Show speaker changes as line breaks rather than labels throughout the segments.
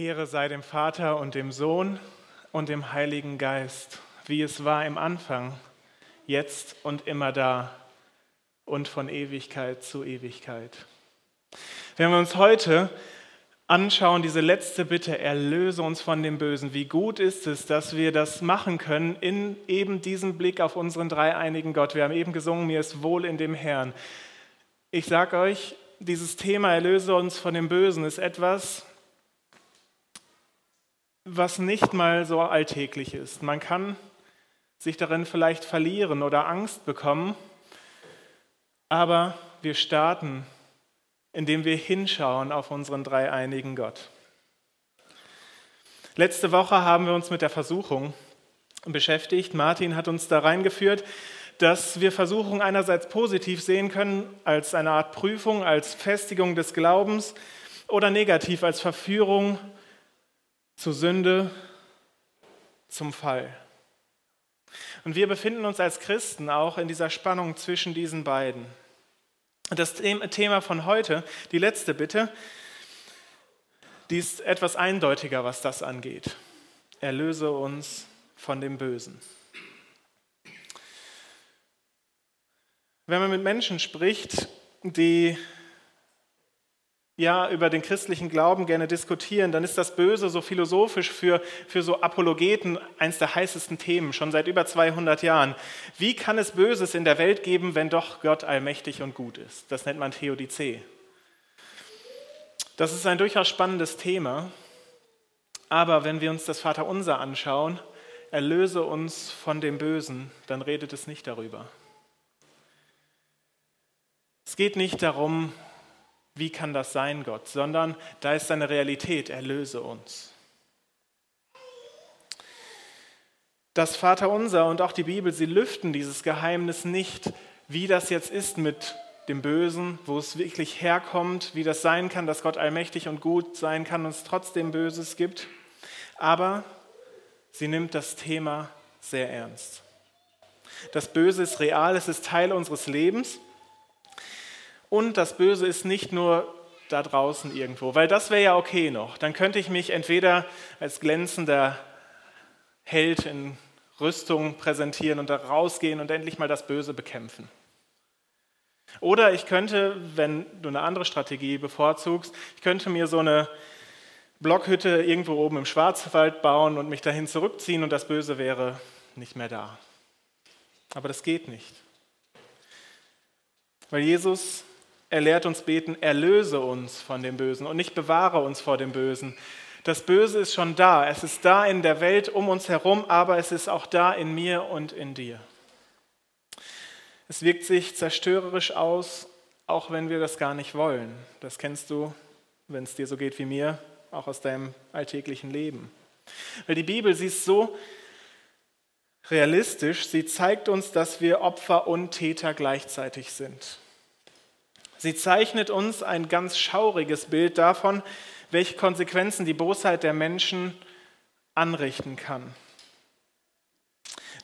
Ehre sei dem Vater und dem Sohn und dem Heiligen Geist, wie es war im Anfang, jetzt und immer da und von Ewigkeit zu Ewigkeit. Wenn wir uns heute anschauen, diese letzte Bitte, erlöse uns von dem Bösen, wie gut ist es, dass wir das machen können in eben diesem Blick auf unseren dreieinigen Gott. Wir haben eben gesungen, mir ist wohl in dem Herrn. Ich sage euch, dieses Thema erlöse uns von dem Bösen ist etwas, was nicht mal so alltäglich ist. Man kann sich darin vielleicht verlieren oder Angst bekommen, aber wir starten, indem wir hinschauen auf unseren dreieinigen Gott. Letzte Woche haben wir uns mit der Versuchung beschäftigt. Martin hat uns da reingeführt, dass wir Versuchung einerseits positiv sehen können als eine Art Prüfung, als Festigung des Glaubens oder negativ als Verführung zur Sünde, zum Fall. Und wir befinden uns als Christen auch in dieser Spannung zwischen diesen beiden. Das Thema von heute, die letzte Bitte, die ist etwas eindeutiger, was das angeht. Erlöse uns von dem Bösen. Wenn man mit Menschen spricht, die ja über den christlichen Glauben gerne diskutieren, dann ist das Böse so philosophisch für, für so Apologeten eines der heißesten Themen, schon seit über 200 Jahren. Wie kann es Böses in der Welt geben, wenn doch Gott allmächtig und gut ist? Das nennt man Theodizee. Das ist ein durchaus spannendes Thema, aber wenn wir uns das Vaterunser anschauen, erlöse uns von dem Bösen, dann redet es nicht darüber. Es geht nicht darum, wie kann das sein, Gott, sondern da ist seine Realität, erlöse uns. Das Vaterunser und auch die Bibel, sie lüften dieses Geheimnis nicht, wie das jetzt ist mit dem Bösen, wo es wirklich herkommt, wie das sein kann, dass Gott allmächtig und gut sein kann und es trotzdem Böses gibt. Aber sie nimmt das Thema sehr ernst. Das Böse ist real, es ist Teil unseres Lebens und das Böse ist nicht nur da draußen irgendwo, weil das wäre ja okay noch. Dann könnte ich mich entweder als glänzender Held in Rüstung präsentieren und da rausgehen und endlich mal das Böse bekämpfen. Oder ich könnte, wenn du eine andere Strategie bevorzugst, ich könnte mir so eine Blockhütte irgendwo oben im Schwarzwald bauen und mich dahin zurückziehen und das Böse wäre nicht mehr da. Aber das geht nicht. Weil Jesus er lehrt uns beten, erlöse uns von dem Bösen und nicht bewahre uns vor dem Bösen. Das Böse ist schon da. Es ist da in der Welt um uns herum, aber es ist auch da in mir und in dir. Es wirkt sich zerstörerisch aus, auch wenn wir das gar nicht wollen. Das kennst du, wenn es dir so geht wie mir, auch aus deinem alltäglichen Leben. Weil die Bibel, sie ist so realistisch, sie zeigt uns, dass wir Opfer und Täter gleichzeitig sind. Sie zeichnet uns ein ganz schauriges Bild davon, welche Konsequenzen die Bosheit der Menschen anrichten kann.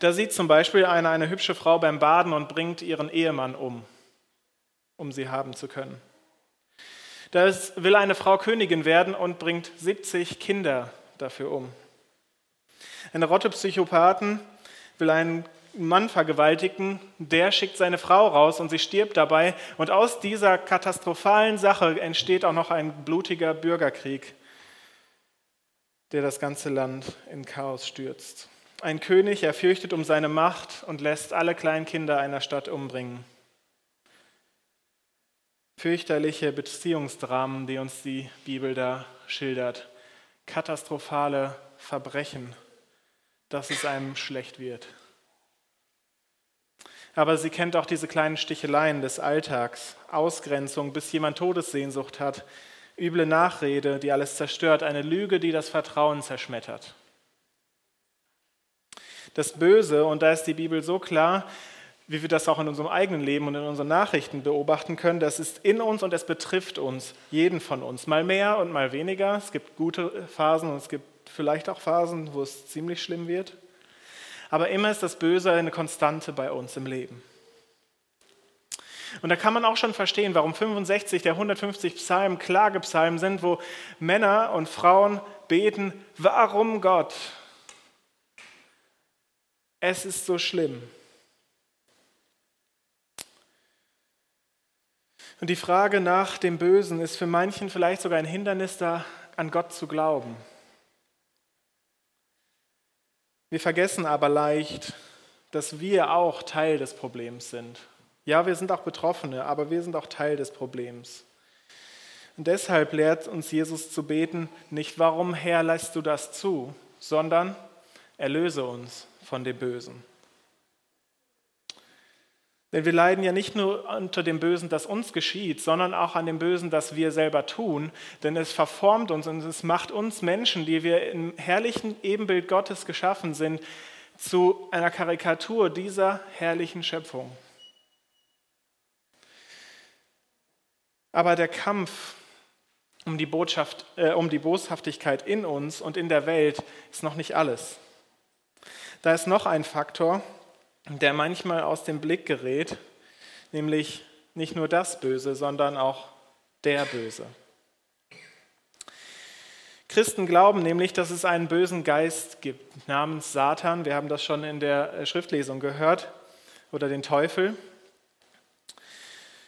Da sieht zum Beispiel eine, eine hübsche Frau beim Baden und bringt ihren Ehemann um, um sie haben zu können. Da will eine Frau Königin werden und bringt 70 Kinder dafür um. Eine Rotte Psychopathen will einen Mann vergewaltigen, der schickt seine Frau raus und sie stirbt dabei. Und aus dieser katastrophalen Sache entsteht auch noch ein blutiger Bürgerkrieg, der das ganze Land in Chaos stürzt. Ein König, er fürchtet um seine Macht und lässt alle Kleinkinder einer Stadt umbringen. Fürchterliche Beziehungsdramen, die uns die Bibel da schildert. Katastrophale Verbrechen, dass es einem schlecht wird aber sie kennt auch diese kleinen Sticheleien des Alltags, Ausgrenzung, bis jemand Todessehnsucht hat, üble Nachrede, die alles zerstört, eine Lüge, die das Vertrauen zerschmettert. Das Böse, und da ist die Bibel so klar, wie wir das auch in unserem eigenen Leben und in unseren Nachrichten beobachten können, das ist in uns und es betrifft uns, jeden von uns, mal mehr und mal weniger. Es gibt gute Phasen und es gibt vielleicht auch Phasen, wo es ziemlich schlimm wird aber immer ist das Böse eine Konstante bei uns im Leben. Und da kann man auch schon verstehen, warum 65 der 150 Psalmen Klagepsalmen sind, wo Männer und Frauen beten, warum Gott? Es ist so schlimm. Und die Frage nach dem Bösen ist für manchen vielleicht sogar ein Hindernis, da an Gott zu glauben. Wir vergessen aber leicht, dass wir auch Teil des Problems sind. Ja, wir sind auch Betroffene, aber wir sind auch Teil des Problems. Und deshalb lehrt uns Jesus zu beten, nicht warum Herr lässt du das zu, sondern erlöse uns von dem Bösen. Denn wir leiden ja nicht nur unter dem Bösen, das uns geschieht, sondern auch an dem Bösen, das wir selber tun. Denn es verformt uns und es macht uns Menschen, die wir im herrlichen Ebenbild Gottes geschaffen sind, zu einer Karikatur dieser herrlichen Schöpfung. Aber der Kampf um die, Botschaft, äh, um die Boshaftigkeit in uns und in der Welt ist noch nicht alles. Da ist noch ein Faktor, der manchmal aus dem Blick gerät, nämlich nicht nur das Böse, sondern auch der Böse. Christen glauben nämlich, dass es einen bösen Geist gibt namens Satan. Wir haben das schon in der äh, Schriftlesung gehört. Oder den Teufel.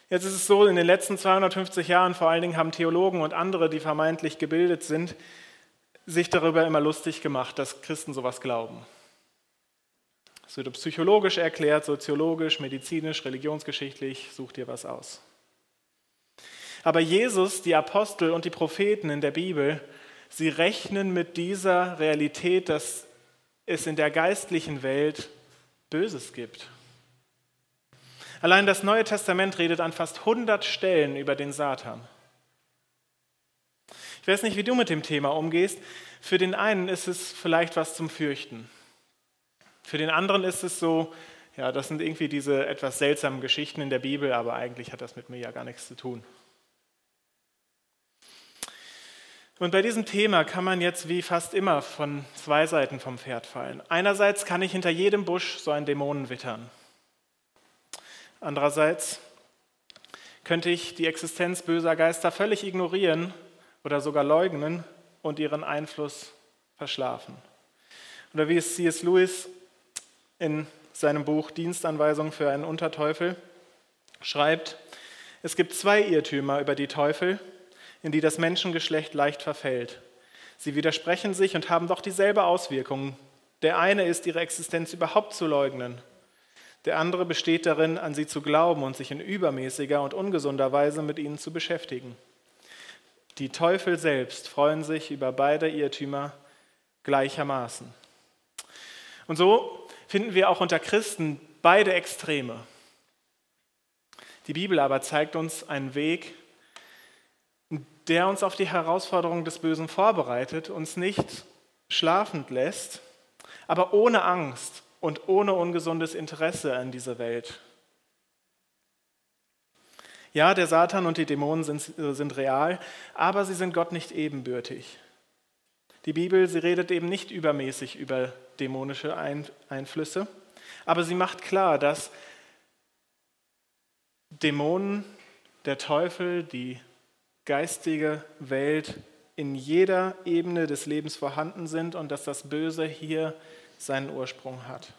Jetzt ist es so, in den letzten 250 Jahren vor allen Dingen haben Theologen und andere, die vermeintlich gebildet sind, sich darüber immer lustig gemacht, dass Christen sowas glauben. Es wird psychologisch erklärt, soziologisch, medizinisch, religionsgeschichtlich, such dir was aus. Aber Jesus, die Apostel und die Propheten in der Bibel, sie rechnen mit dieser Realität, dass es in der geistlichen Welt Böses gibt. Allein das Neue Testament redet an fast 100 Stellen über den Satan. Ich weiß nicht, wie du mit dem Thema umgehst. Für den einen ist es vielleicht was zum Fürchten. Für den anderen ist es so, ja, das sind irgendwie diese etwas seltsamen Geschichten in der Bibel, aber eigentlich hat das mit mir ja gar nichts zu tun. Und bei diesem Thema kann man jetzt wie fast immer von zwei Seiten vom Pferd fallen. Einerseits kann ich hinter jedem Busch so einen Dämonen wittern. Andererseits könnte ich die Existenz böser Geister völlig ignorieren oder sogar leugnen und ihren Einfluss verschlafen. Oder wie es C.S. Lewis in seinem Buch Dienstanweisung für einen Unterteufel schreibt, es gibt zwei Irrtümer über die Teufel, in die das Menschengeschlecht leicht verfällt. Sie widersprechen sich und haben doch dieselbe Auswirkung. Der eine ist, ihre Existenz überhaupt zu leugnen. Der andere besteht darin, an sie zu glauben und sich in übermäßiger und ungesunder Weise mit ihnen zu beschäftigen. Die Teufel selbst freuen sich über beide Irrtümer gleichermaßen. Und so finden wir auch unter Christen beide Extreme. Die Bibel aber zeigt uns einen Weg, der uns auf die Herausforderungen des Bösen vorbereitet, uns nicht schlafend lässt, aber ohne Angst und ohne ungesundes Interesse an dieser Welt. Ja, der Satan und die Dämonen sind, sind real, aber sie sind Gott nicht ebenbürtig. Die Bibel, sie redet eben nicht übermäßig über dämonische Einflüsse, aber sie macht klar, dass Dämonen, der Teufel, die geistige Welt in jeder Ebene des Lebens vorhanden sind und dass das Böse hier seinen Ursprung hat.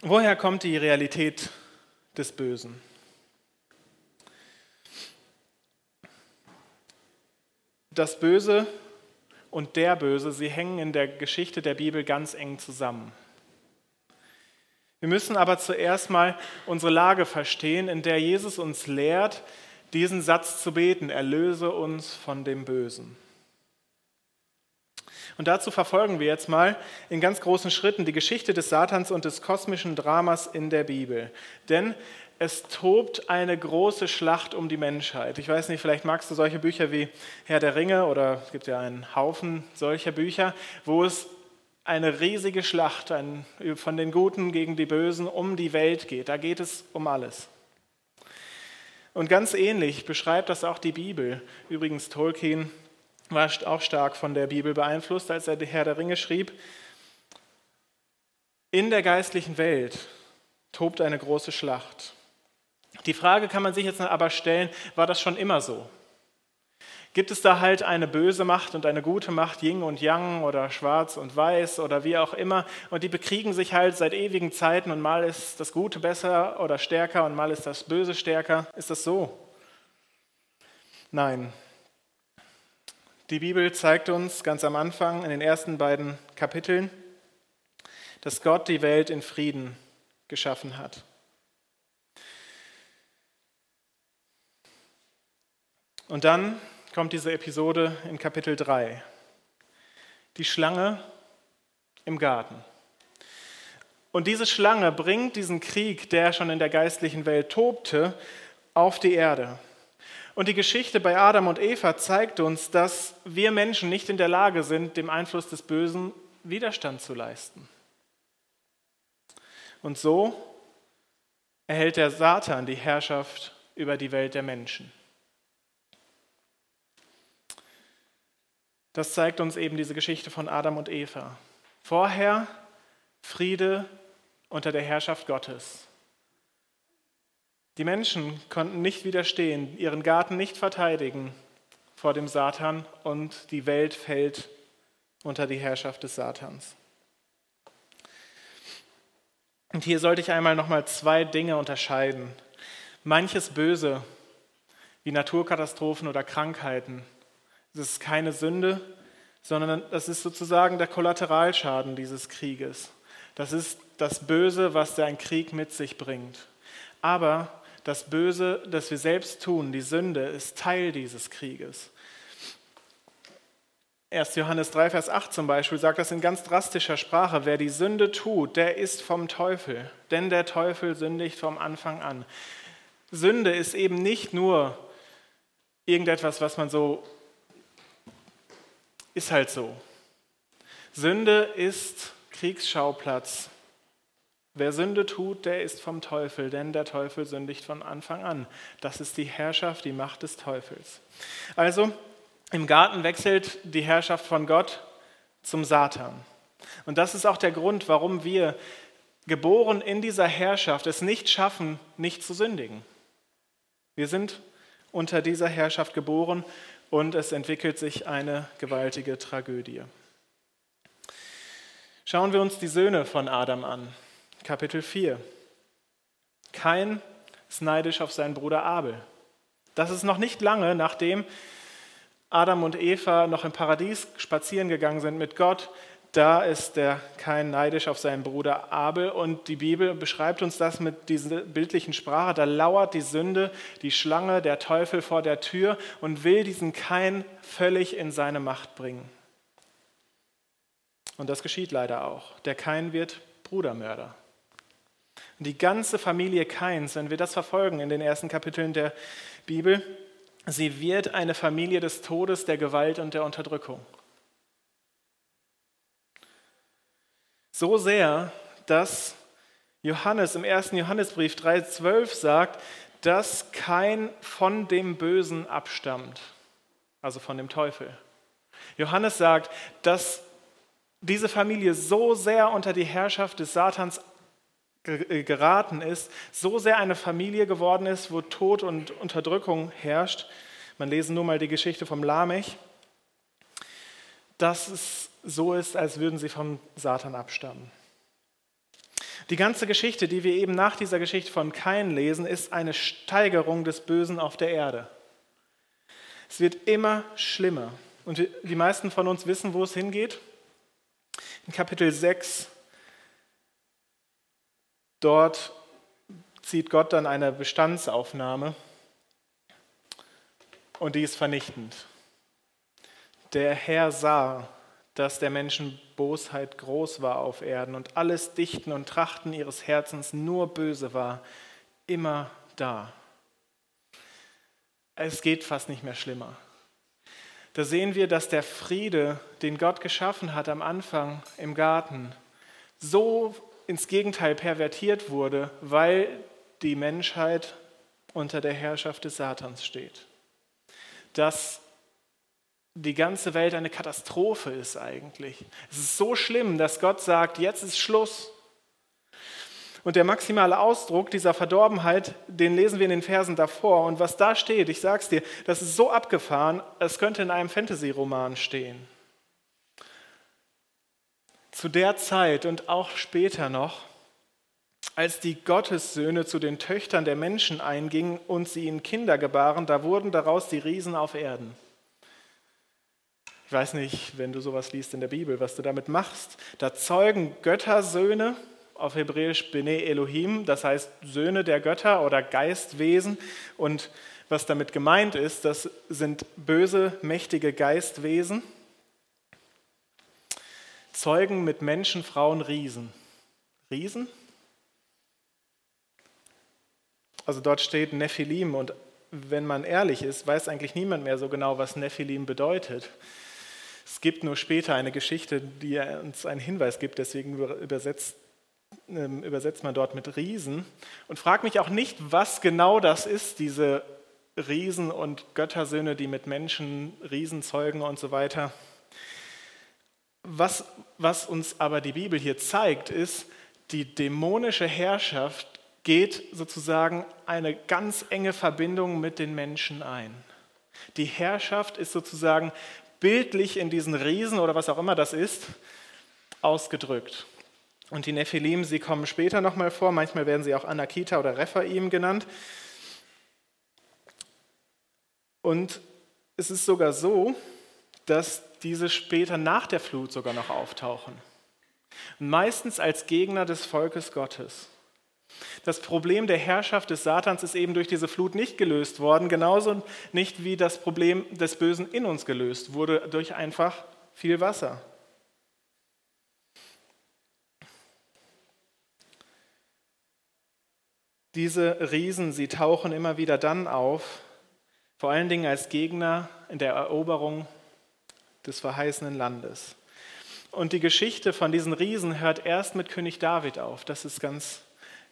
Woher kommt die Realität des Bösen? Das Böse und der Böse, sie hängen in der Geschichte der Bibel ganz eng zusammen. Wir müssen aber zuerst mal unsere Lage verstehen, in der Jesus uns lehrt, diesen Satz zu beten, erlöse uns von dem Bösen. Und dazu verfolgen wir jetzt mal in ganz großen Schritten die Geschichte des Satans und des kosmischen Dramas in der Bibel. Denn es tobt eine große Schlacht um die Menschheit. Ich weiß nicht, vielleicht magst du solche Bücher wie Herr der Ringe oder es gibt ja einen Haufen solcher Bücher, wo es eine riesige Schlacht ein, von den Guten gegen die Bösen um die Welt geht. Da geht es um alles. Und ganz ähnlich beschreibt das auch die Bibel. Übrigens, Tolkien war auch stark von der Bibel beeinflusst, als er Herr der Ringe schrieb. In der geistlichen Welt tobt eine große Schlacht. Die Frage kann man sich jetzt aber stellen, war das schon immer so? gibt es da halt eine böse Macht und eine gute Macht, Yin und Yang oder Schwarz und Weiß oder wie auch immer. Und die bekriegen sich halt seit ewigen Zeiten und mal ist das Gute besser oder stärker und mal ist das Böse stärker. Ist das so? Nein. Die Bibel zeigt uns ganz am Anfang in den ersten beiden Kapiteln, dass Gott die Welt in Frieden geschaffen hat. Und dann kommt diese Episode in Kapitel 3. Die Schlange im Garten. Und diese Schlange bringt diesen Krieg, der schon in der geistlichen Welt tobte, auf die Erde. Und die Geschichte bei Adam und Eva zeigt uns, dass wir Menschen nicht in der Lage sind, dem Einfluss des Bösen Widerstand zu leisten. Und so erhält der Satan die Herrschaft über die Welt der Menschen. Das zeigt uns eben diese Geschichte von Adam und Eva. Vorher Friede unter der Herrschaft Gottes. Die Menschen konnten nicht widerstehen, ihren Garten nicht verteidigen vor dem Satan und die Welt fällt unter die Herrschaft des Satans. Und hier sollte ich einmal nochmal zwei Dinge unterscheiden. Manches Böse, wie Naturkatastrophen oder Krankheiten, das ist keine Sünde, sondern das ist sozusagen der Kollateralschaden dieses Krieges. Das ist das Böse, was der Krieg mit sich bringt. Aber das Böse, das wir selbst tun, die Sünde, ist Teil dieses Krieges. 1. Johannes 3, Vers 8 zum Beispiel sagt das in ganz drastischer Sprache, wer die Sünde tut, der ist vom Teufel, denn der Teufel sündigt vom Anfang an. Sünde ist eben nicht nur irgendetwas, was man so ist halt so. Sünde ist Kriegsschauplatz. Wer Sünde tut, der ist vom Teufel, denn der Teufel sündigt von Anfang an. Das ist die Herrschaft, die Macht des Teufels. Also im Garten wechselt die Herrschaft von Gott zum Satan. Und das ist auch der Grund, warum wir geboren in dieser Herrschaft es nicht schaffen, nicht zu sündigen. Wir sind unter dieser Herrschaft geboren und es entwickelt sich eine gewaltige Tragödie. Schauen wir uns die Söhne von Adam an. Kapitel 4. Kain ist neidisch auf seinen Bruder Abel. Das ist noch nicht lange, nachdem Adam und Eva noch im Paradies spazieren gegangen sind mit Gott, da ist der Kain neidisch auf seinen Bruder Abel und die Bibel beschreibt uns das mit dieser bildlichen Sprache. Da lauert die Sünde, die Schlange, der Teufel vor der Tür und will diesen Kain völlig in seine Macht bringen. Und das geschieht leider auch. Der Kain wird Brudermörder. Und die ganze Familie Kains, wenn wir das verfolgen in den ersten Kapiteln der Bibel, sie wird eine Familie des Todes, der Gewalt und der Unterdrückung. So sehr, dass Johannes im ersten Johannesbrief 3,12 sagt, dass kein von dem Bösen abstammt, also von dem Teufel. Johannes sagt, dass diese Familie so sehr unter die Herrschaft des Satans äh, geraten ist, so sehr eine Familie geworden ist, wo Tod und Unterdrückung herrscht. Man lese nur mal die Geschichte vom Lamech, dass es so ist, als würden sie vom Satan abstammen. Die ganze Geschichte, die wir eben nach dieser Geschichte von Kain lesen, ist eine Steigerung des Bösen auf der Erde. Es wird immer schlimmer. Und die meisten von uns wissen, wo es hingeht. In Kapitel 6, dort zieht Gott dann eine Bestandsaufnahme und die ist vernichtend. Der Herr sah, dass der Menschen Bosheit groß war auf Erden und alles Dichten und Trachten ihres Herzens nur böse war, immer da. Es geht fast nicht mehr schlimmer. Da sehen wir, dass der Friede, den Gott geschaffen hat am Anfang im Garten, so ins Gegenteil pervertiert wurde, weil die Menschheit unter der Herrschaft des Satans steht. Dass die ganze Welt eine Katastrophe ist eigentlich. Es ist so schlimm, dass Gott sagt, jetzt ist Schluss. Und der maximale Ausdruck dieser Verdorbenheit, den lesen wir in den Versen davor. Und was da steht, ich sag's dir, das ist so abgefahren, es könnte in einem Fantasy-Roman stehen. Zu der Zeit und auch später noch, als die Gottessöhne zu den Töchtern der Menschen eingingen und sie ihnen Kinder gebaren, da wurden daraus die Riesen auf Erden. Ich weiß nicht, wenn du sowas liest in der Bibel, was du damit machst. Da zeugen Göttersöhne auf Hebräisch Bene Elohim, das heißt Söhne der Götter oder Geistwesen. Und was damit gemeint ist, das sind böse, mächtige Geistwesen. Zeugen mit Menschen, Frauen, Riesen. Riesen? Also dort steht Nephilim und wenn man ehrlich ist, weiß eigentlich niemand mehr so genau, was Nephilim bedeutet. Es gibt nur später eine Geschichte, die uns einen Hinweis gibt, deswegen übersetzt ähm, übersetzt man dort mit Riesen. Und frag mich auch nicht, was genau das ist, diese Riesen und Göttersöhne, die mit Menschen Riesen zeugen und so weiter. Was, was uns aber die Bibel hier zeigt, ist, die dämonische Herrschaft geht sozusagen eine ganz enge Verbindung mit den Menschen ein. Die Herrschaft ist sozusagen bildlich in diesen Riesen oder was auch immer das ist, ausgedrückt. Und die Nephilim, sie kommen später nochmal vor, manchmal werden sie auch Anakita oder Rephaim genannt. Und es ist sogar so, dass diese später nach der Flut sogar noch auftauchen. Meistens als Gegner des Volkes Gottes. Das Problem der Herrschaft des Satans ist eben durch diese Flut nicht gelöst worden, genauso nicht wie das Problem des Bösen in uns gelöst wurde durch einfach viel Wasser. Diese Riesen, sie tauchen immer wieder dann auf, vor allen Dingen als Gegner in der Eroberung des verheißenen Landes. Und die Geschichte von diesen Riesen hört erst mit König David auf. Das ist ganz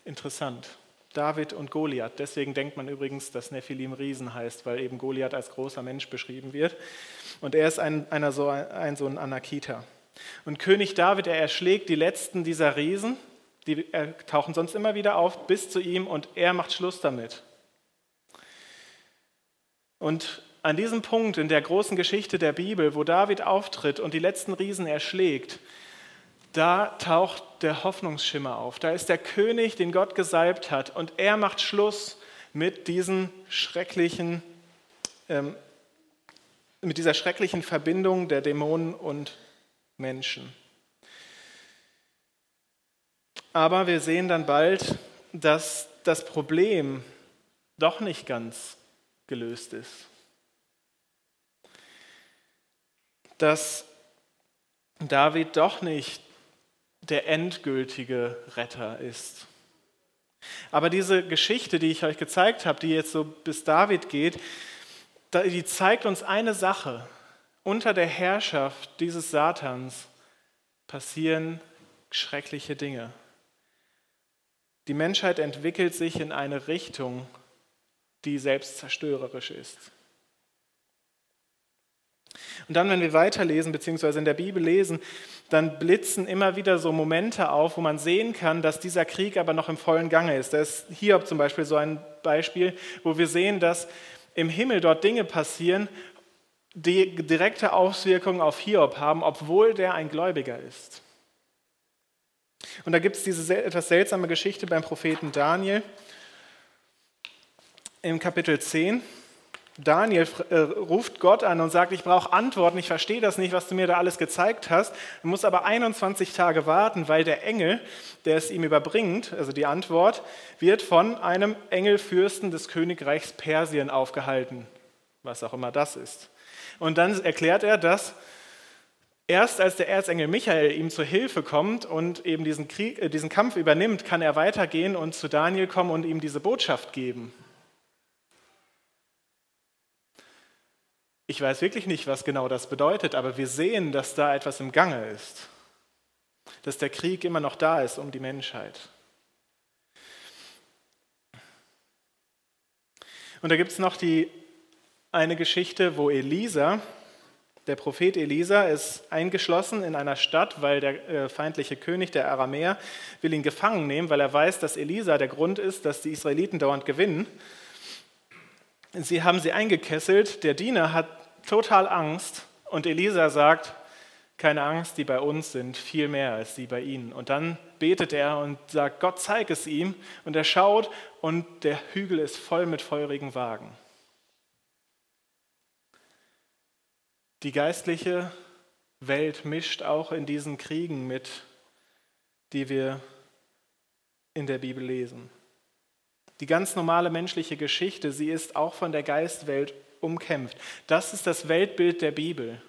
interessant. David und Goliath. Deswegen denkt man übrigens, dass Nephilim Riesen heißt, weil eben Goliath als großer Mensch beschrieben wird. Und er ist ein, einer so, ein, so ein Anakita. Und König David, er erschlägt die letzten dieser Riesen die tauchen sonst immer wieder auf bis zu ihm und er macht Schluss damit. Und an diesem Punkt in der großen Geschichte der Bibel, wo David auftritt und die letzten Riesen erschlägt, da taucht der Hoffnungsschimmer auf. Da ist der König, den Gott gesalbt hat, und er macht Schluss mit diesen schrecklichen, ähm, mit dieser schrecklichen Verbindung der Dämonen und Menschen. Aber wir sehen dann bald, dass das Problem doch nicht ganz gelöst ist. Dass David doch nicht der endgültige Retter ist. Aber diese Geschichte, die ich euch gezeigt habe, die jetzt so bis David geht, die zeigt uns eine Sache. Unter der Herrschaft dieses Satans passieren schreckliche Dinge. Die Menschheit entwickelt sich in eine Richtung, die selbstzerstörerisch ist. Und dann, wenn wir weiterlesen, beziehungsweise in der Bibel lesen, dann blitzen immer wieder so Momente auf, wo man sehen kann, dass dieser Krieg aber noch im vollen Gange ist. Da ist Hiob zum Beispiel so ein Beispiel, wo wir sehen, dass im Himmel dort Dinge passieren, die direkte Auswirkungen auf Hiob haben, obwohl der ein Gläubiger ist. Und da gibt es diese etwas seltsame Geschichte beim Propheten Daniel im Kapitel 10. Daniel äh, ruft Gott an und sagt, ich brauche Antworten, ich verstehe das nicht, was du mir da alles gezeigt hast. Er muss aber 21 Tage warten, weil der Engel, der es ihm überbringt, also die Antwort, wird von einem Engelfürsten des Königreichs Persien aufgehalten, was auch immer das ist. Und dann erklärt er, dass Erst als der Erzengel Michael ihm zur Hilfe kommt und eben diesen, Krieg, äh, diesen Kampf übernimmt, kann er weitergehen und zu Daniel kommen und ihm diese Botschaft geben. Ich weiß wirklich nicht, was genau das bedeutet, aber wir sehen, dass da etwas im Gange ist. Dass der Krieg immer noch da ist um die Menschheit. Und da gibt es noch die, eine Geschichte, wo Elisa Der Prophet Elisa ist eingeschlossen in einer Stadt, weil der äh, feindliche König, der Aramäer, will ihn gefangen nehmen, weil er weiß, dass Elisa der Grund ist, dass die Israeliten dauernd gewinnen. Sie haben sie eingekesselt, der Diener hat total Angst und Elisa sagt, keine Angst, die bei uns sind, viel mehr als die bei ihnen. Und dann betet er und sagt, Gott zeig es ihm. Und er schaut und der Hügel ist voll mit feurigen Wagen. Die geistliche Welt mischt auch in diesen Kriegen mit, die wir in der Bibel lesen. Die ganz normale menschliche Geschichte, sie ist auch von der Geistwelt umkämpft. Das ist das Weltbild der Bibel.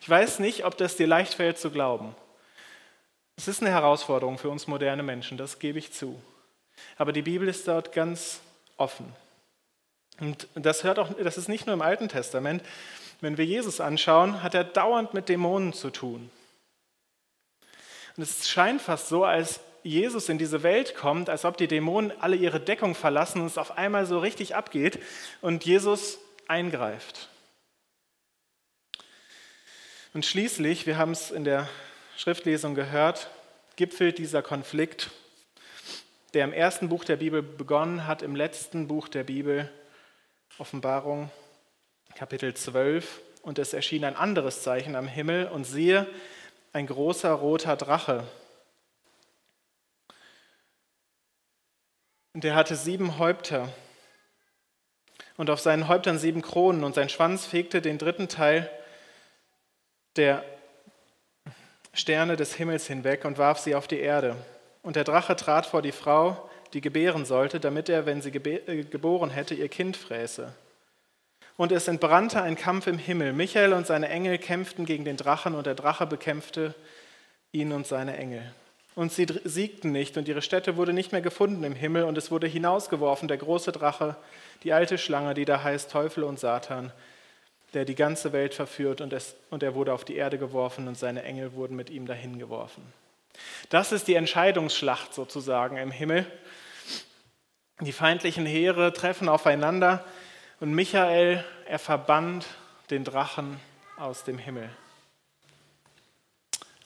Ich weiß nicht, ob das dir leicht fällt zu glauben. Es ist eine Herausforderung für uns moderne Menschen, das gebe ich zu. Aber die Bibel ist dort ganz offen. Und das hört auch, das ist nicht nur im Alten Testament. Wenn wir Jesus anschauen, hat er dauernd mit Dämonen zu tun. Und es scheint fast so, als Jesus in diese Welt kommt, als ob die Dämonen alle ihre Deckung verlassen und es auf einmal so richtig abgeht und Jesus eingreift. Und schließlich, wir haben es in der Schriftlesung gehört, gipfelt dieser Konflikt, der im ersten Buch der Bibel begonnen hat, im letzten Buch der Bibel, Offenbarung, Kapitel 12. Und es erschien ein anderes Zeichen am Himmel und siehe, ein großer roter Drache. Und der hatte sieben Häupter und auf seinen Häuptern sieben Kronen und sein Schwanz fegte den dritten Teil der Sterne des Himmels hinweg und warf sie auf die Erde. Und der Drache trat vor die Frau, die gebären sollte, damit er, wenn sie äh, geboren hätte, ihr Kind fräße. Und es entbrannte ein Kampf im Himmel. Michael und seine Engel kämpften gegen den Drachen und der Drache bekämpfte ihn und seine Engel. Und sie siegten nicht und ihre Stätte wurde nicht mehr gefunden im Himmel und es wurde hinausgeworfen, der große Drache, die alte Schlange, die da heißt Teufel und Satan, der die ganze Welt verführt und, es, und er wurde auf die Erde geworfen und seine Engel wurden mit ihm dahin geworfen. Das ist die Entscheidungsschlacht sozusagen im Himmel. Die feindlichen Heere treffen aufeinander und Michael, er verbannt den Drachen aus dem Himmel.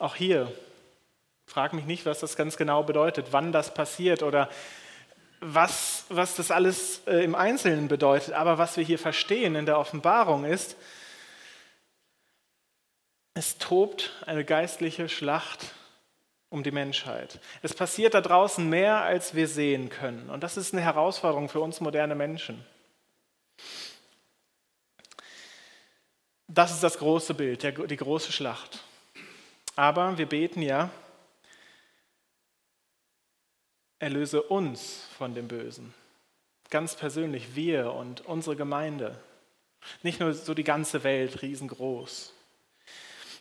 Auch hier, frag mich nicht, was das ganz genau bedeutet, wann das passiert oder was, was das alles äh, im Einzelnen bedeutet. Aber was wir hier verstehen in der Offenbarung ist, es tobt eine geistliche Schlacht um die Menschheit. Es passiert da draußen mehr, als wir sehen können. Und das ist eine Herausforderung für uns moderne Menschen. Das ist das große Bild, die große Schlacht. Aber wir beten ja, erlöse uns von dem Bösen. Ganz persönlich, wir und unsere Gemeinde. Nicht nur so die ganze Welt riesengroß.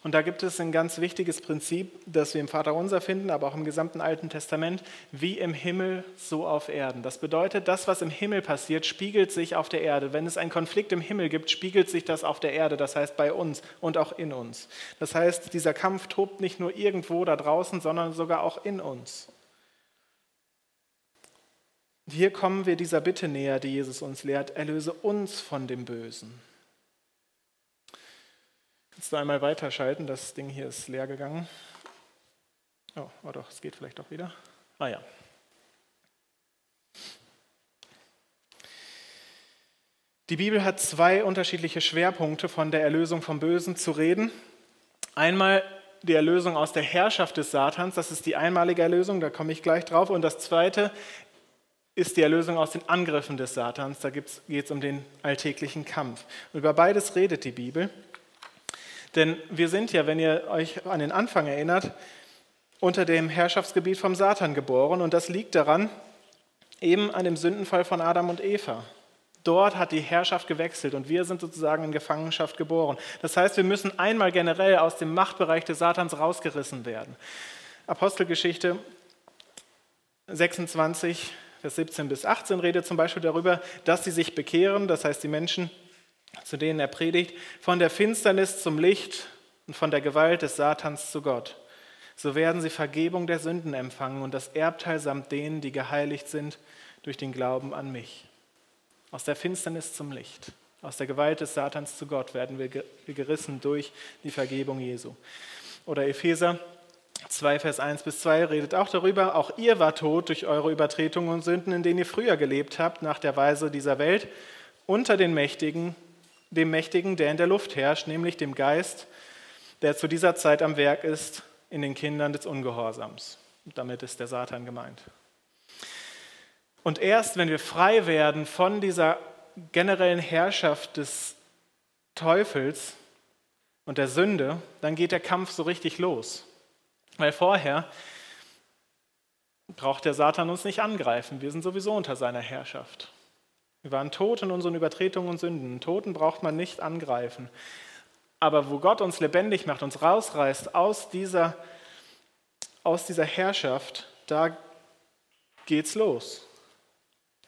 Und da gibt es ein ganz wichtiges Prinzip, das wir im Vaterunser finden, aber auch im gesamten Alten Testament, wie im Himmel, so auf Erden. Das bedeutet, das, was im Himmel passiert, spiegelt sich auf der Erde. Wenn es einen Konflikt im Himmel gibt, spiegelt sich das auf der Erde, das heißt bei uns und auch in uns. Das heißt, dieser Kampf tobt nicht nur irgendwo da draußen, sondern sogar auch in uns. Hier kommen wir dieser Bitte näher, die Jesus uns lehrt, erlöse uns von dem Bösen. Kannst du einmal weiterschalten, das Ding hier ist leer gegangen. Oh, oh doch, es geht vielleicht doch wieder. Ah ja. Die Bibel hat zwei unterschiedliche Schwerpunkte von der Erlösung vom Bösen zu reden. Einmal die Erlösung aus der Herrschaft des Satans, das ist die einmalige Erlösung, da komme ich gleich drauf. Und das zweite ist die Erlösung aus den Angriffen des Satans. Da geht es um den alltäglichen Kampf. Und über beides redet die Bibel. Denn wir sind ja, wenn ihr euch an den Anfang erinnert, unter dem Herrschaftsgebiet vom Satan geboren. Und das liegt daran, eben an dem Sündenfall von Adam und Eva. Dort hat die Herrschaft gewechselt und wir sind sozusagen in Gefangenschaft geboren. Das heißt, wir müssen einmal generell aus dem Machtbereich des Satans rausgerissen werden. Apostelgeschichte 26, Vers 17 bis 18 redet zum Beispiel darüber, dass sie sich bekehren, das heißt die Menschen, zu denen er predigt, von der Finsternis zum Licht und von der Gewalt des Satans zu Gott. So werden sie Vergebung der Sünden empfangen und das Erbteil samt denen, die geheiligt sind durch den Glauben an mich. Aus der Finsternis zum Licht. Aus der Gewalt des Satans zu Gott werden wir gerissen durch die Vergebung Jesu. Oder Epheser 2, Vers 1 bis 2 redet auch darüber, auch ihr war tot durch eure Übertretungen und Sünden, in denen ihr früher gelebt habt, nach der Weise dieser Welt, unter den Mächtigen, dem Mächtigen, der in der Luft herrscht, nämlich dem Geist, der zu dieser Zeit am Werk ist in den Kindern des Ungehorsams. Damit ist der Satan gemeint. Und erst wenn wir frei werden von dieser generellen Herrschaft des Teufels und der Sünde, dann geht der Kampf so richtig los. Weil vorher braucht der Satan uns nicht angreifen. Wir sind sowieso unter seiner Herrschaft. Wir waren tot in unseren Übertretungen und Sünden. Toten braucht man nicht angreifen. Aber wo Gott uns lebendig macht, uns rausreißt aus dieser, aus dieser Herrschaft, da geht's los.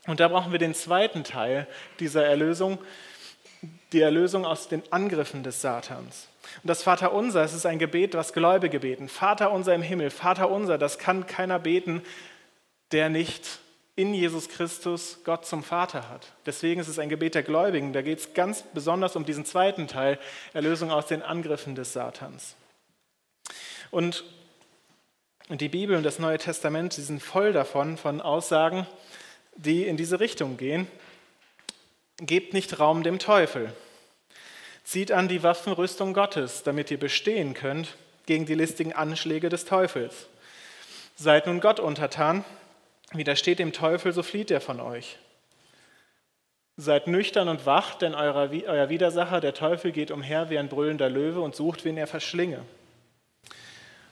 Und da brauchen wir den zweiten Teil dieser Erlösung, die Erlösung aus den Angriffen des Satans. Und das Vaterunser, es ist ein Gebet, was Gläubige beten. Vater unser im Himmel, Vater unser, das kann keiner beten, der nicht in Jesus Christus Gott zum Vater hat. Deswegen ist es ein Gebet der Gläubigen. Da geht es ganz besonders um diesen zweiten Teil, Erlösung aus den Angriffen des Satans. Und die Bibel und das Neue Testament, sie sind voll davon, von Aussagen, die in diese Richtung gehen. Gebt nicht Raum dem Teufel. Zieht an die Waffenrüstung Gottes, damit ihr bestehen könnt gegen die listigen Anschläge des Teufels. Seid nun Gott untertan, widersteht dem Teufel, so flieht er von euch. Seid nüchtern und wach, denn euer Widersacher, der Teufel, geht umher wie ein brüllender Löwe und sucht, wen er verschlinge.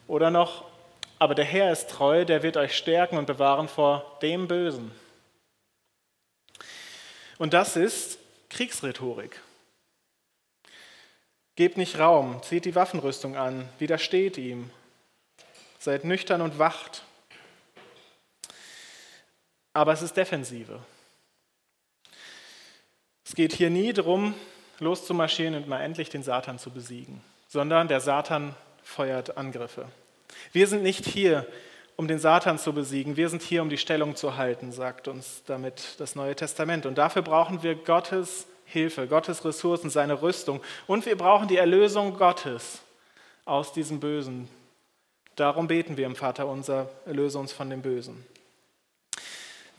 Oder noch, aber der Herr ist treu, der wird euch stärken und bewahren vor dem Bösen. Und das ist Kriegsrhetorik. Gebt nicht Raum, zieht die Waffenrüstung an, widersteht ihm, seid nüchtern und wacht. Aber es ist Defensive. Es geht hier nie darum, loszumarschieren und mal endlich den Satan zu besiegen, sondern der Satan feuert Angriffe. Wir sind nicht hier, um den Satan zu besiegen. Wir sind hier, um die Stellung zu halten, sagt uns damit das Neue Testament. Und dafür brauchen wir Gottes Hilfe, Gottes Ressourcen, seine Rüstung. Und wir brauchen die Erlösung Gottes aus diesem Bösen. Darum beten wir im Vater unser, erlöse uns von dem Bösen.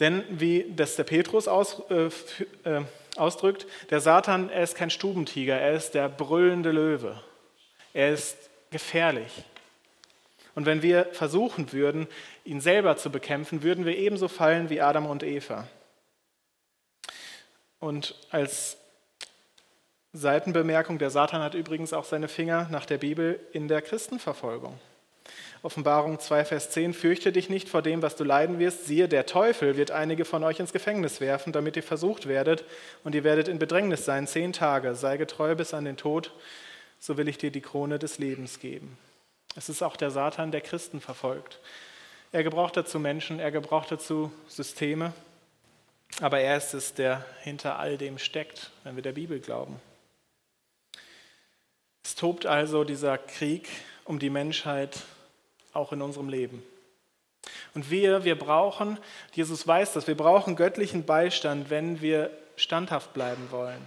Denn wie das der Petrus aus, äh, äh, ausdrückt, der Satan, er ist kein Stubentiger, er ist der brüllende Löwe. Er ist gefährlich. Und wenn wir versuchen würden, ihn selber zu bekämpfen, würden wir ebenso fallen wie Adam und Eva. Und als Seitenbemerkung, der Satan hat übrigens auch seine Finger nach der Bibel in der Christenverfolgung. Offenbarung 2, Vers 10, fürchte dich nicht vor dem, was du leiden wirst. Siehe, der Teufel wird einige von euch ins Gefängnis werfen, damit ihr versucht werdet, und ihr werdet in Bedrängnis sein, zehn Tage. Sei getreu bis an den Tod, so will ich dir die Krone des Lebens geben. Es ist auch der Satan, der Christen verfolgt. Er gebraucht dazu Menschen, er gebraucht dazu Systeme, aber er ist es, der hinter all dem steckt, wenn wir der Bibel glauben. Es tobt also dieser Krieg um die Menschheit auch in unserem Leben. Und wir, wir brauchen, Jesus weiß das, wir brauchen göttlichen Beistand, wenn wir standhaft bleiben wollen.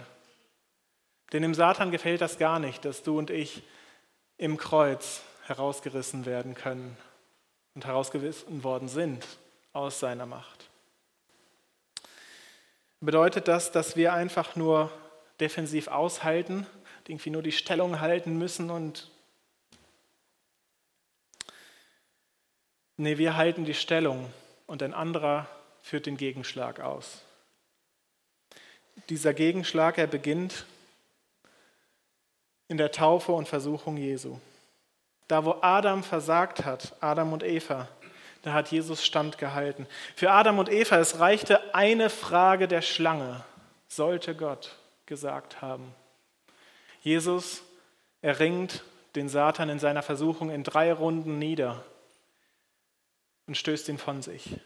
Denn dem Satan gefällt das gar nicht, dass du und ich im Kreuz herausgerissen werden können und herausgerissen worden sind aus seiner Macht. Bedeutet das, dass wir einfach nur defensiv aushalten, irgendwie nur die Stellung halten müssen und Nee, wir halten die Stellung und ein anderer führt den Gegenschlag aus. Dieser Gegenschlag, er beginnt in der Taufe und Versuchung Jesu. Da, wo Adam versagt hat, Adam und Eva, da hat Jesus standgehalten. Für Adam und Eva, es reichte eine Frage der Schlange, sollte Gott gesagt haben. Jesus erringt den Satan in seiner Versuchung in drei Runden nieder und stößt ihn von sich.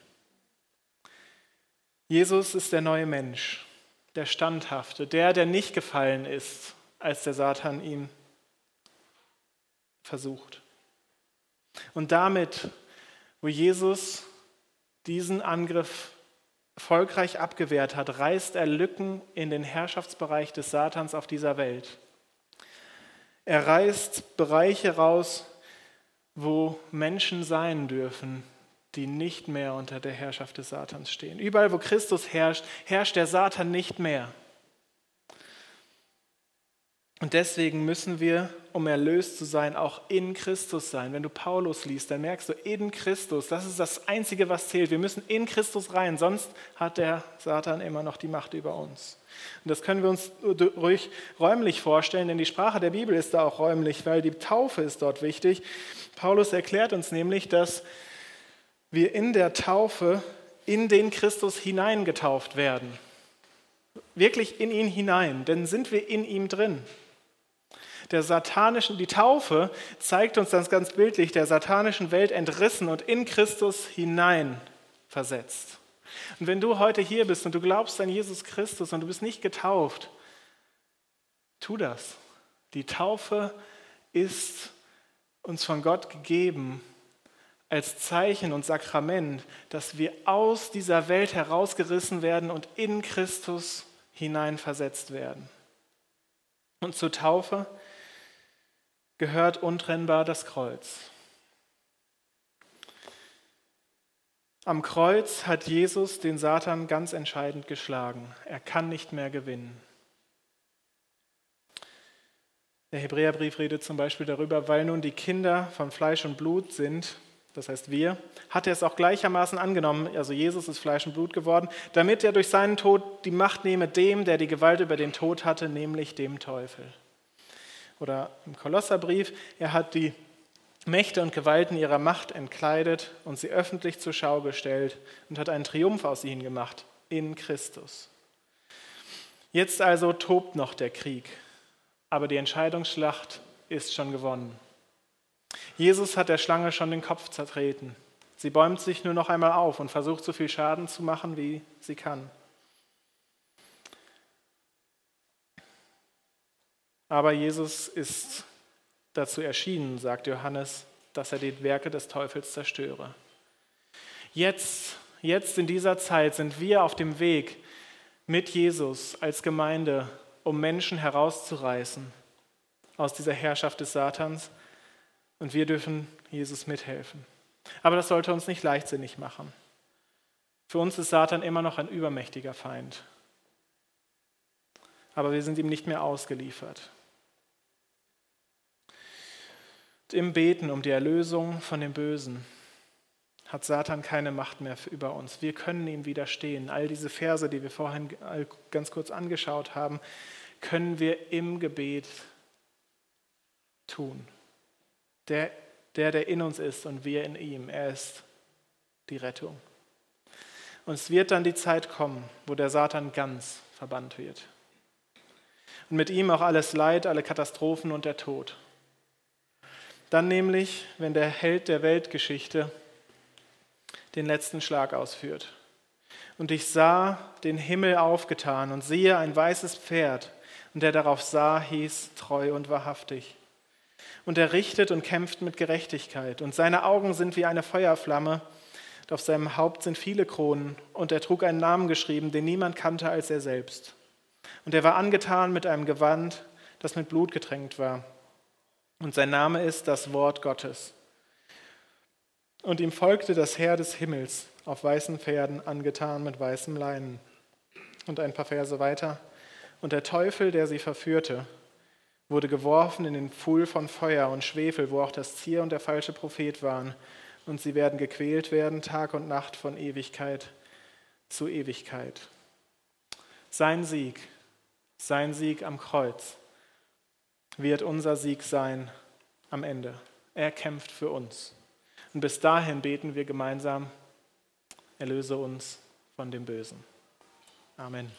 Jesus ist der neue Mensch, der Standhafte, der, der nicht gefallen ist, als der Satan ihn versucht. Und damit, wo Jesus diesen Angriff erfolgreich abgewehrt hat, reißt er Lücken in den Herrschaftsbereich des Satans auf dieser Welt. Er reißt Bereiche raus, wo Menschen sein dürfen, die nicht mehr unter der Herrschaft des Satans stehen. Überall, wo Christus herrscht, herrscht der Satan nicht mehr. Und deswegen müssen wir, um erlöst zu sein, auch in Christus sein. Wenn du Paulus liest, dann merkst du, in Christus, das ist das Einzige, was zählt. Wir müssen in Christus rein, sonst hat der Satan immer noch die Macht über uns. Und das können wir uns ruhig räumlich vorstellen, denn die Sprache der Bibel ist da auch räumlich, weil die Taufe ist dort wichtig. Paulus erklärt uns nämlich, dass wir in der Taufe in den Christus hineingetauft werden. Wirklich in ihn hinein, denn sind wir in ihm drin der satanischen, die Taufe zeigt uns das ganz bildlich, der satanischen Welt entrissen und in Christus hinein versetzt. Und wenn du heute hier bist und du glaubst an Jesus Christus und du bist nicht getauft, tu das. Die Taufe ist uns von Gott gegeben als Zeichen und Sakrament, dass wir aus dieser Welt herausgerissen werden und in Christus hineinversetzt werden. Und zur Taufe gehört untrennbar das Kreuz. Am Kreuz hat Jesus den Satan ganz entscheidend geschlagen. Er kann nicht mehr gewinnen. Der Hebräerbrief redet zum Beispiel darüber, weil nun die Kinder von Fleisch und Blut sind, das heißt wir, hat er es auch gleichermaßen angenommen, also Jesus ist Fleisch und Blut geworden, damit er durch seinen Tod die Macht nehme dem, der die Gewalt über den Tod hatte, nämlich dem Teufel. Oder im Kolosserbrief, er hat die Mächte und Gewalten ihrer Macht entkleidet und sie öffentlich zur Schau gestellt und hat einen Triumph aus ihnen gemacht in Christus. Jetzt also tobt noch der Krieg, aber die Entscheidungsschlacht ist schon gewonnen. Jesus hat der Schlange schon den Kopf zertreten. Sie bäumt sich nur noch einmal auf und versucht so viel Schaden zu machen, wie sie kann. Aber Jesus ist dazu erschienen, sagt Johannes, dass er die Werke des Teufels zerstöre. Jetzt, jetzt in dieser Zeit sind wir auf dem Weg mit Jesus als Gemeinde, um Menschen herauszureißen aus dieser Herrschaft des Satans. Und wir dürfen Jesus mithelfen. Aber das sollte uns nicht leichtsinnig machen. Für uns ist Satan immer noch ein übermächtiger Feind. Aber wir sind ihm nicht mehr ausgeliefert. Im Beten um die Erlösung von dem Bösen hat Satan keine Macht mehr über uns. Wir können ihm widerstehen. All diese Verse, die wir vorhin ganz kurz angeschaut haben, können wir im Gebet tun. Der, der, der in uns ist und wir in ihm, er ist die Rettung. Und es wird dann die Zeit kommen, wo der Satan ganz verbannt wird. Und mit ihm auch alles Leid, alle Katastrophen und der Tod. Dann nämlich, wenn der Held der Weltgeschichte den letzten Schlag ausführt. Und ich sah den Himmel aufgetan und siehe ein weißes Pferd, und der darauf sah, hieß treu und wahrhaftig. Und er richtet und kämpft mit Gerechtigkeit, und seine Augen sind wie eine Feuerflamme, und auf seinem Haupt sind viele Kronen, und er trug einen Namen geschrieben, den niemand kannte als er selbst. Und er war angetan mit einem Gewand, das mit Blut getränkt war und sein Name ist das Wort Gottes. Und ihm folgte das Heer des Himmels auf weißen Pferden, angetan mit weißem Leinen. Und ein paar Verse weiter. Und der Teufel, der sie verführte, wurde geworfen in den Pfuhl von Feuer und Schwefel, wo auch das Zier und der falsche Prophet waren. Und sie werden gequält werden, Tag und Nacht von Ewigkeit zu Ewigkeit. Sein Sieg, sein Sieg am Kreuz wird unser Sieg sein am Ende. Er kämpft für uns. Und bis dahin beten wir gemeinsam, erlöse uns von dem Bösen. Amen.